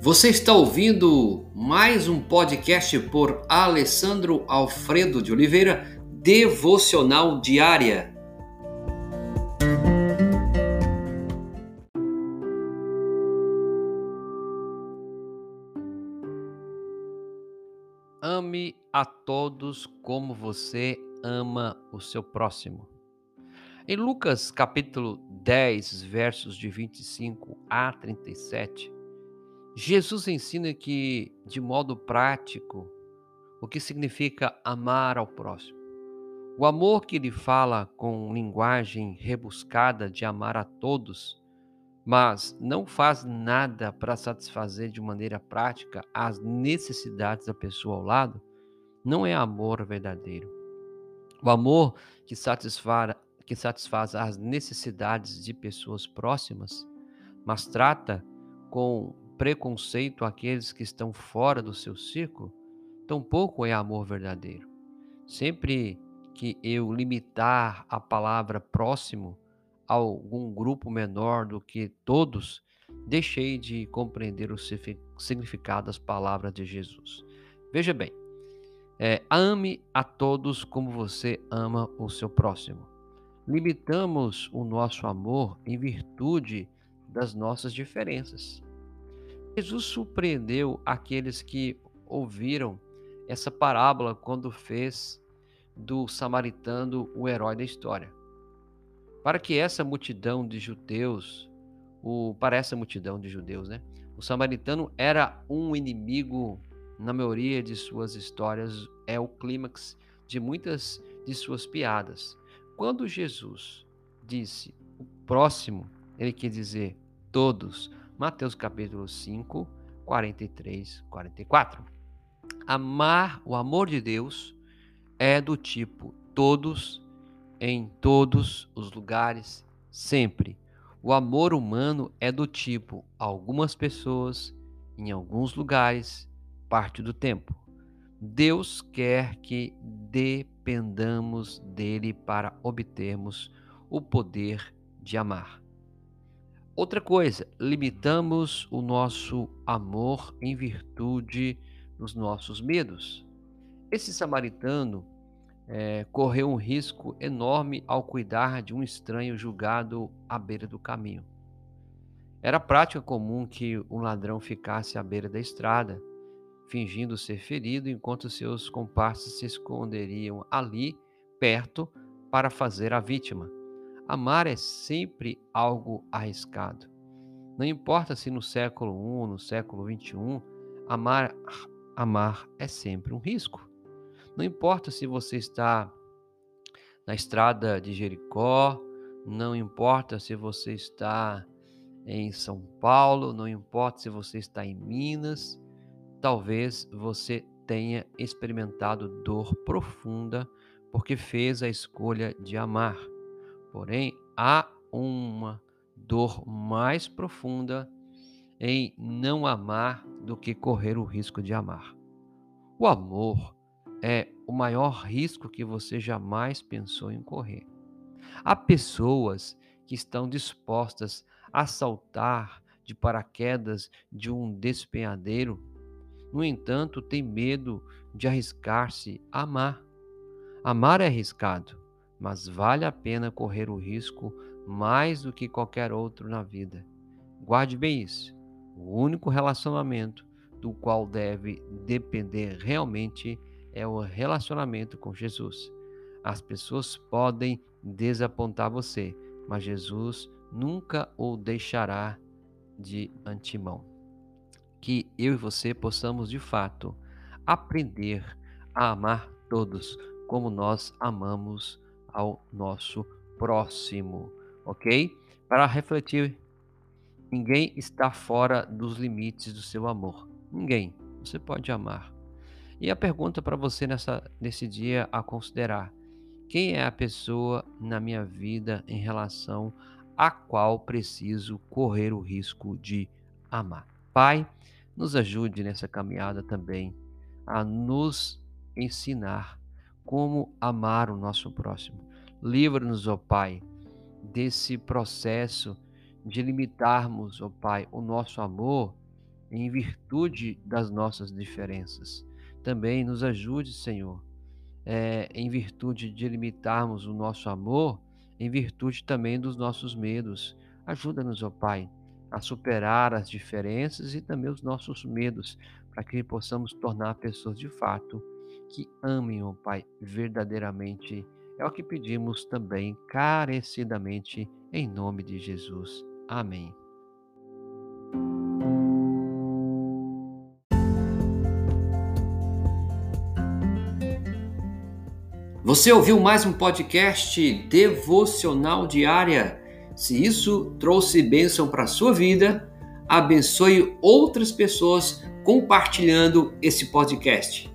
Você está ouvindo mais um podcast por Alessandro Alfredo de Oliveira, Devocional Diária. Ame a todos como você ama o seu próximo. Em Lucas capítulo 10, versos de 25 a 37, Jesus ensina que, de modo prático, o que significa amar ao próximo. O amor que ele fala com linguagem rebuscada de amar a todos, mas não faz nada para satisfazer de maneira prática as necessidades da pessoa ao lado, não é amor verdadeiro. O amor que satisfaz, que satisfaz as necessidades de pessoas próximas, mas trata com preconceito aqueles que estão fora do seu círculo, tampouco é amor verdadeiro. Sempre que eu limitar a palavra próximo a algum grupo menor do que todos, deixei de compreender o significado das palavras de Jesus. Veja bem, é, ame a todos como você ama o seu próximo limitamos o nosso amor em virtude das nossas diferenças. Jesus surpreendeu aqueles que ouviram essa parábola quando fez do samaritano o herói da história. Para que essa multidão de judeus, o, para essa multidão de judeus, né, o samaritano era um inimigo na maioria de suas histórias, é o clímax de muitas de suas piadas. Quando Jesus disse o próximo, ele quer dizer todos. Mateus capítulo 5, 43, 44. Amar, o amor de Deus é do tipo todos, em todos os lugares, sempre. O amor humano é do tipo algumas pessoas, em alguns lugares, parte do tempo. Deus quer que dependamos dele para obtermos o poder de amar. Outra coisa, limitamos o nosso amor em virtude dos nossos medos. Esse samaritano é, correu um risco enorme ao cuidar de um estranho julgado à beira do caminho. Era prática comum que um ladrão ficasse à beira da estrada fingindo ser ferido, enquanto seus comparsas se esconderiam ali, perto, para fazer a vítima. Amar é sempre algo arriscado. Não importa se no século I, no século XXI, amar, amar é sempre um risco. Não importa se você está na estrada de Jericó, não importa se você está em São Paulo, não importa se você está em Minas, Talvez você tenha experimentado dor profunda porque fez a escolha de amar. Porém, há uma dor mais profunda em não amar do que correr o risco de amar. O amor é o maior risco que você jamais pensou em correr. Há pessoas que estão dispostas a saltar de paraquedas de um despenhadeiro no entanto, tem medo de arriscar-se a amar. Amar é arriscado, mas vale a pena correr o risco mais do que qualquer outro na vida. Guarde bem isso. O único relacionamento do qual deve depender realmente é o relacionamento com Jesus. As pessoas podem desapontar você, mas Jesus nunca o deixará de antemão que eu e você possamos de fato aprender a amar todos como nós amamos ao nosso próximo, ok? Para refletir, ninguém está fora dos limites do seu amor. Ninguém. Você pode amar. E a pergunta para você nessa, nesse dia a considerar: quem é a pessoa na minha vida em relação a qual preciso correr o risco de amar? Pai, nos ajude nessa caminhada também a nos ensinar como amar o nosso próximo. Livra-nos, ó Pai, desse processo de limitarmos, ó Pai, o nosso amor em virtude das nossas diferenças. Também nos ajude, Senhor, é, em virtude de limitarmos o nosso amor, em virtude também dos nossos medos. Ajuda-nos, ó Pai, a superar as diferenças e também os nossos medos, para que possamos tornar pessoas de fato que amem, ó Pai, verdadeiramente. É o que pedimos também carecidamente, em nome de Jesus. Amém. Você ouviu mais um podcast devocional diária? Se isso trouxe bênção para a sua vida, abençoe outras pessoas compartilhando esse podcast.